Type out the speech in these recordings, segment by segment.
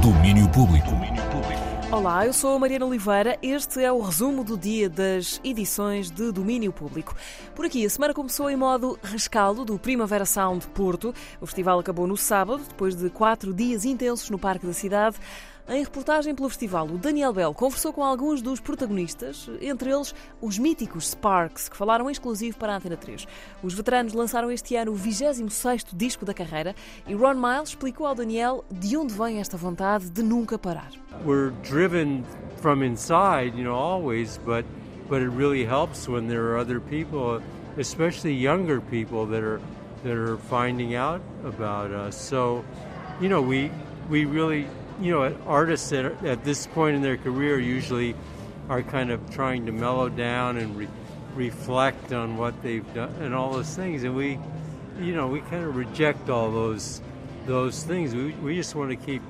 Domínio Público. Olá, eu sou a Mariana Oliveira. Este é o resumo do dia das edições de Domínio Público. Por aqui, a semana começou em modo rescaldo do Primavera Sound Porto. O festival acabou no sábado, depois de quatro dias intensos no Parque da Cidade. Em reportagem pelo festival, o Daniel Bell conversou com alguns dos protagonistas, entre eles os míticos Sparks, que falaram exclusivo para a Antena 3. Os veteranos lançaram este ano o 26º disco da carreira e Ron Miles explicou ao Daniel de onde vem esta vontade de nunca parar. We're driven from inside, you know, always, but but it really helps when there are other people, especially younger people that are that are finding out about us. So, you know, we we really you know, artists at, at this point in their career usually are kind of trying to mellow down and re- reflect on what they've done and all those things. And we, you know, we kind of reject all those those things. We, we just want to keep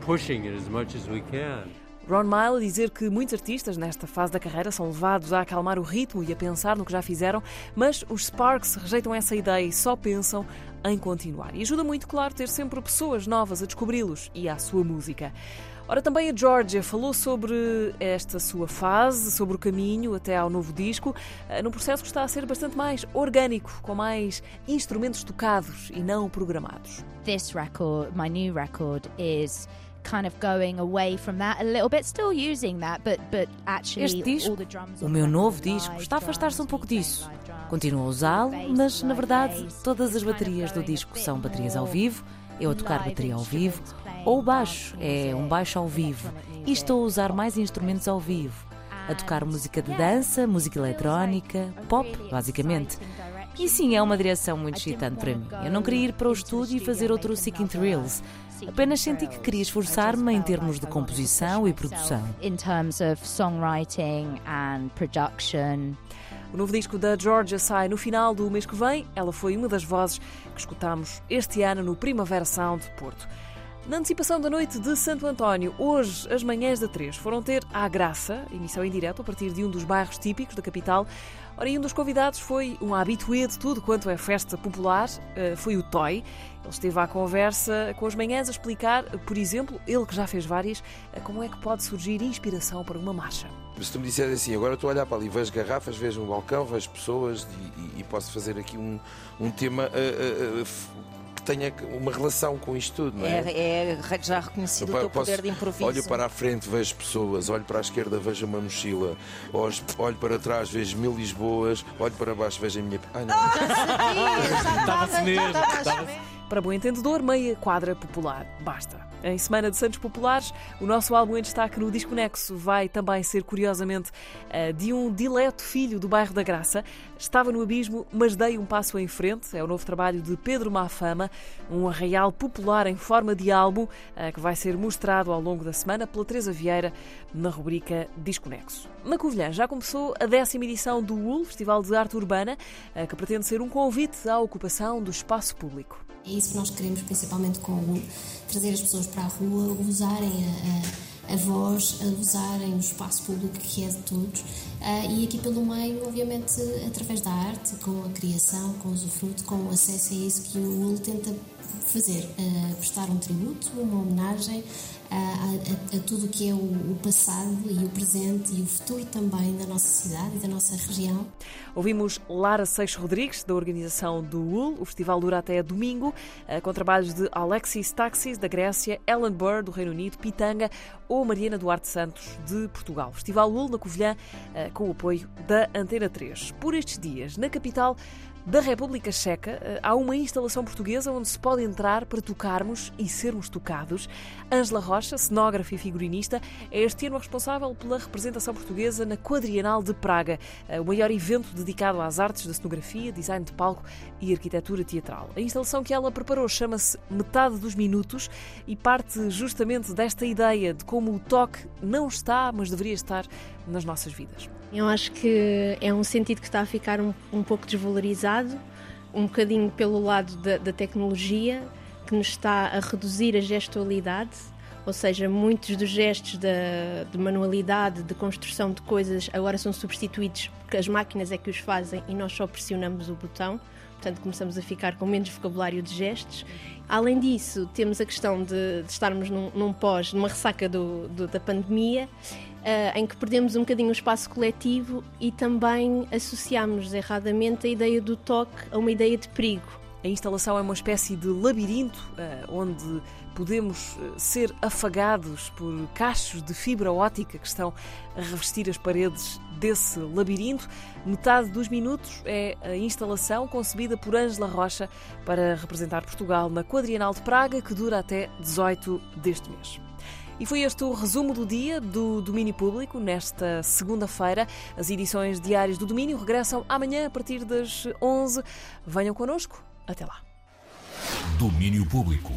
pushing it as much as we can. Ron Mile dizer que muitos artistas nesta fase da carreira são levados a acalmar o ritmo e a pensar no que já fizeram, mas os Sparks rejeitam essa ideia e só pensam em continuar. E ajuda muito, claro, ter sempre pessoas novas a descobri-los e à sua música. Ora, também a Georgia falou sobre esta sua fase, sobre o caminho até ao novo disco, eh, num processo que está a ser bastante mais orgânico, com mais instrumentos tocados e não programados. This record, my new record, is kind of going away from that a little bit, still using that, but but actually este disco, o meu novo disco, está a afastar-se um pouco disso. Continuo a usá-lo, mas na verdade todas as baterias do disco são baterias ao vivo, eu a tocar bateria ao vivo, ou baixo, é um baixo ao vivo, e estou a usar mais instrumentos ao vivo, a tocar música de dança, música eletrónica, pop, basicamente. E sim, é uma direção muito excitante para mim. Eu não queria ir para o estúdio e fazer outro Seeking Thrills. Apenas senti que queria esforçar-me em termos de composição e produção. In terms of songwriting and production. O novo disco da Georgia sai no final do mês que vem. Ela foi uma das vozes que escutamos este ano no Primavera Sound Porto. Na antecipação da noite de Santo António, hoje as manhãs da 3 foram ter à Graça, emissão em direto a partir de um dos bairros típicos da capital. Ora, e um dos convidados foi um habitué de tudo quanto é festa popular, eh, foi o Toy. Ele esteve à conversa com as manhãs a explicar, por exemplo, ele que já fez várias, eh, como é que pode surgir inspiração para uma marcha. Se tu me disseres assim, agora estou a olhar para ali, vejo garrafas, vejo um balcão, vejo pessoas e, e, e posso fazer aqui um, um tema uh, uh, tenha uma relação com isto tudo, não é? É, é já reconhecido eu, o teu posso, poder de improviso. Olho para a frente, vejo pessoas, olho para a esquerda, vejo uma mochila, olho para trás, vejo mil Lisboas, olho para baixo, vejo a minha. Ai, não. Estava-se mesmo. Para bom entendedor, meia quadra popular. Basta. Em Semana de Santos Populares, o nosso álbum em destaque no Disco Nexo vai também ser, curiosamente, eh, de um dileto filho do bairro da Graça. Estava no abismo, mas dei um passo em frente. É o novo trabalho de Pedro Mafama, um arraial popular em forma de álbum eh, que vai ser mostrado ao longo da semana pela Teresa Vieira na rubrica Disco Nexo. Na Covilhã já começou a décima edição do UL, Festival de Arte Urbana, eh, que pretende ser um convite à ocupação do espaço público. É isso que nós queremos, principalmente com o trazer as pessoas para a rua, usarem a, a, a voz, usarem o espaço público que é de todos. Uh, e aqui pelo meio, obviamente, através da arte, com a criação, com o usufruto, com o acesso a isso que o UL tenta fazer, uh, prestar um tributo, uma homenagem a, a, a tudo o que é o, o, passado e o presente e o futuro também da nossa cidade e da nossa região. Ouvimos Lara Seixas Rodrigues, da organização do UL. O festival dura até domingo, eh, com trabalhos de Alexis Taxis, da Grécia, Ellen Burr, do Reino Unido, Pitanga ou Mariana Duarte Santos, de Portugal. Festival UL na Covilhã, eh, com o apoio da Antena 3. Por estes dias, na capital, da República Checa, eh, há uma instalação portuguesa onde se pode entrar para tocarmos e sermos tocados. Ângela Rocha, cenógrafa e figurinista, é este ano responsável pela representação portuguesa na Quadrienal de Praga, eh, o maior evento dedicado às artes da cenografia, design de palco e arquitetura teatral. A instalação que ela preparou chama-se Metade dos Minutos e parte justamente desta ideia de como o toque não está, mas deveria estar nas nossas vidas. Eu acho que é um sentido que está a ficar um, um pouco desvalorizado, um bocadinho pelo lado da, da tecnologia, que nos está a reduzir a gestualidade, ou seja, muitos dos gestos de, de, manualidade, de construção de coisas, agora são substituídos porque as máquinas é que os fazem e nós só pressionamos o botão. Portanto, começamos a ficar com menos vocabulário de gestos Além disso, temos a questão de, de estarmos num, num, pós, numa ressaca do, do, da pandemia, uh, em que perdemos um bocadinho o espaço coletivo e também associamos erradamente a ideia do toque a uma ideia de perigo. A instalação é uma espécie de labirinto uh, onde podemos uh, ser afagados por cachos de fibra ótica que estão a revestir as paredes desse labirinto. Metade dos minutos é a instalação concebida por Ângela Rocha para representar Portugal na Quadrienal de Praga, que dura até 18 deste mês. E foi este o resumo do dia do Domínio Público nesta segunda-feira. As edições diárias do Domínio regressam amanhã a partir das 11. Venham connosco. Até lá. Domínio Público.